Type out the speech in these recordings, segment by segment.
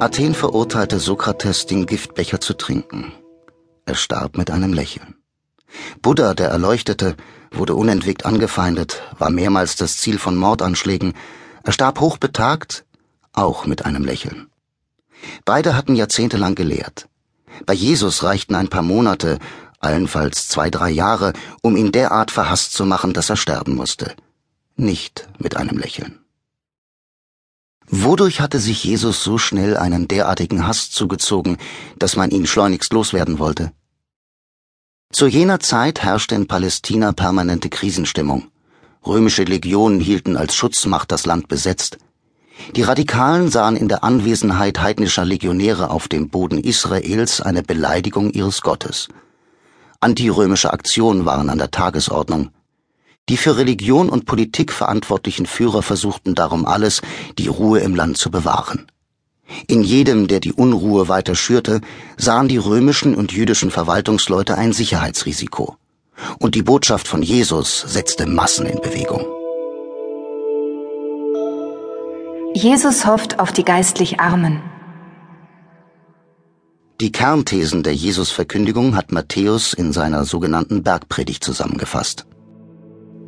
Athen verurteilte Sokrates, den Giftbecher zu trinken. Er starb mit einem Lächeln. Buddha, der Erleuchtete, wurde unentwegt angefeindet, war mehrmals das Ziel von Mordanschlägen. Er starb hochbetagt, auch mit einem Lächeln. Beide hatten jahrzehntelang gelehrt. Bei Jesus reichten ein paar Monate, allenfalls zwei, drei Jahre, um ihn derart verhasst zu machen, dass er sterben musste. Nicht mit einem Lächeln. Wodurch hatte sich Jesus so schnell einen derartigen Hass zugezogen, dass man ihn schleunigst loswerden wollte? Zu jener Zeit herrschte in Palästina permanente Krisenstimmung. Römische Legionen hielten als Schutzmacht das Land besetzt. Die Radikalen sahen in der Anwesenheit heidnischer Legionäre auf dem Boden Israels eine Beleidigung ihres Gottes. Antirömische Aktionen waren an der Tagesordnung. Die für Religion und Politik verantwortlichen Führer versuchten darum alles, die Ruhe im Land zu bewahren. In jedem, der die Unruhe weiter schürte, sahen die römischen und jüdischen Verwaltungsleute ein Sicherheitsrisiko. Und die Botschaft von Jesus setzte Massen in Bewegung. Jesus hofft auf die geistlich Armen. Die Kernthesen der Jesus-Verkündigung hat Matthäus in seiner sogenannten Bergpredigt zusammengefasst.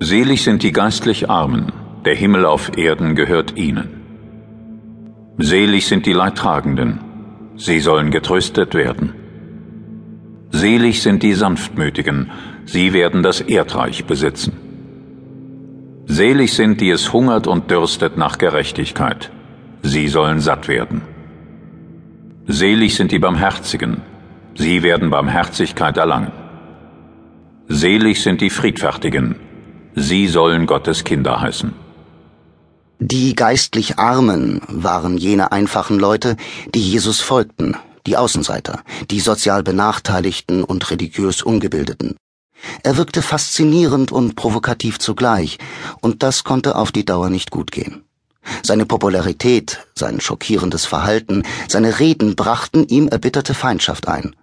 Selig sind die geistlich Armen, der Himmel auf Erden gehört ihnen. Selig sind die Leidtragenden, sie sollen getröstet werden. Selig sind die Sanftmütigen, sie werden das Erdreich besitzen. Selig sind, die es hungert und dürstet nach Gerechtigkeit, sie sollen satt werden. Selig sind die Barmherzigen, sie werden Barmherzigkeit erlangen. Selig sind die Friedfertigen, Sie sollen Gottes Kinder heißen. Die geistlich Armen waren jene einfachen Leute, die Jesus folgten, die Außenseiter, die sozial Benachteiligten und religiös Ungebildeten. Er wirkte faszinierend und provokativ zugleich, und das konnte auf die Dauer nicht gut gehen. Seine Popularität, sein schockierendes Verhalten, seine Reden brachten ihm erbitterte Feindschaft ein.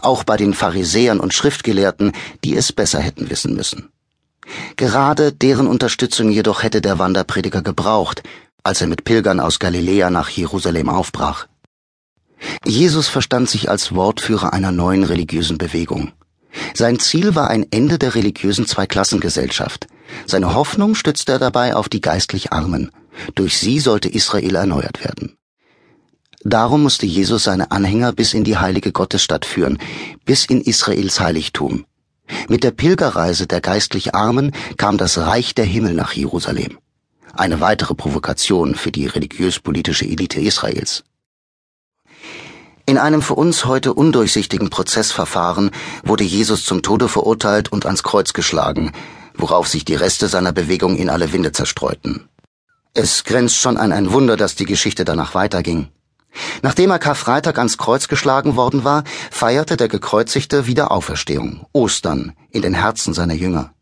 Auch bei den Pharisäern und Schriftgelehrten, die es besser hätten wissen müssen. Gerade deren Unterstützung jedoch hätte der Wanderprediger gebraucht, als er mit Pilgern aus Galiläa nach Jerusalem aufbrach. Jesus verstand sich als Wortführer einer neuen religiösen Bewegung. Sein Ziel war ein Ende der religiösen Zweiklassengesellschaft. Seine Hoffnung stützte er dabei auf die geistlich Armen. Durch sie sollte Israel erneuert werden. Darum musste Jesus seine Anhänger bis in die heilige Gottesstadt führen, bis in Israels Heiligtum. Mit der Pilgerreise der geistlich Armen kam das Reich der Himmel nach Jerusalem. Eine weitere Provokation für die religiös-politische Elite Israels. In einem für uns heute undurchsichtigen Prozessverfahren wurde Jesus zum Tode verurteilt und ans Kreuz geschlagen, worauf sich die Reste seiner Bewegung in alle Winde zerstreuten. Es grenzt schon an ein Wunder, dass die Geschichte danach weiterging. Nachdem er Karfreitag ans Kreuz geschlagen worden war, feierte der Gekreuzigte wieder Auferstehung, Ostern, in den Herzen seiner Jünger.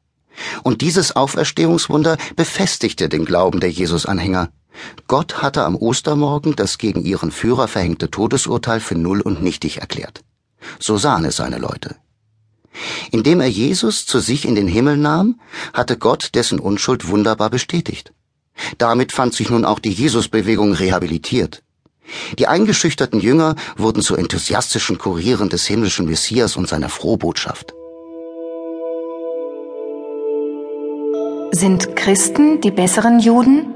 Und dieses Auferstehungswunder befestigte den Glauben der Jesus-Anhänger. Gott hatte am Ostermorgen das gegen ihren Führer verhängte Todesurteil für null und nichtig erklärt. So sahen es seine Leute. Indem er Jesus zu sich in den Himmel nahm, hatte Gott dessen Unschuld wunderbar bestätigt. Damit fand sich nun auch die Jesusbewegung rehabilitiert. Die eingeschüchterten Jünger wurden zu enthusiastischen Kurieren des himmlischen Messias und seiner Frohbotschaft. Sind Christen die besseren Juden?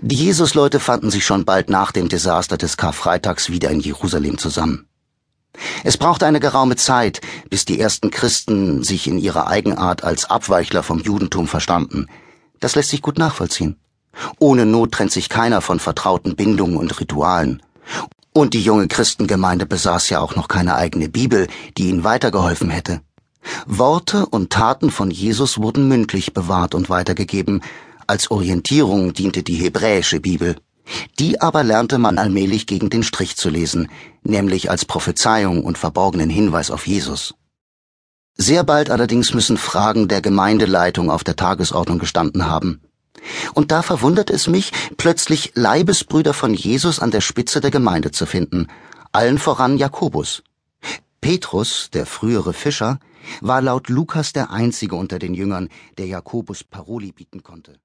Die Jesusleute fanden sich schon bald nach dem Desaster des Karfreitags wieder in Jerusalem zusammen. Es brauchte eine geraume Zeit, bis die ersten Christen sich in ihrer Eigenart als Abweichler vom Judentum verstanden. Das lässt sich gut nachvollziehen. Ohne Not trennt sich keiner von vertrauten Bindungen und Ritualen. Und die junge Christengemeinde besaß ja auch noch keine eigene Bibel, die ihnen weitergeholfen hätte. Worte und Taten von Jesus wurden mündlich bewahrt und weitergegeben. Als Orientierung diente die hebräische Bibel. Die aber lernte man allmählich gegen den Strich zu lesen, nämlich als Prophezeiung und verborgenen Hinweis auf Jesus. Sehr bald allerdings müssen Fragen der Gemeindeleitung auf der Tagesordnung gestanden haben. Und da verwundert es mich, plötzlich Leibesbrüder von Jesus an der Spitze der Gemeinde zu finden, allen voran Jakobus. Petrus, der frühere Fischer, war laut Lukas der einzige unter den Jüngern, der Jakobus Paroli bieten konnte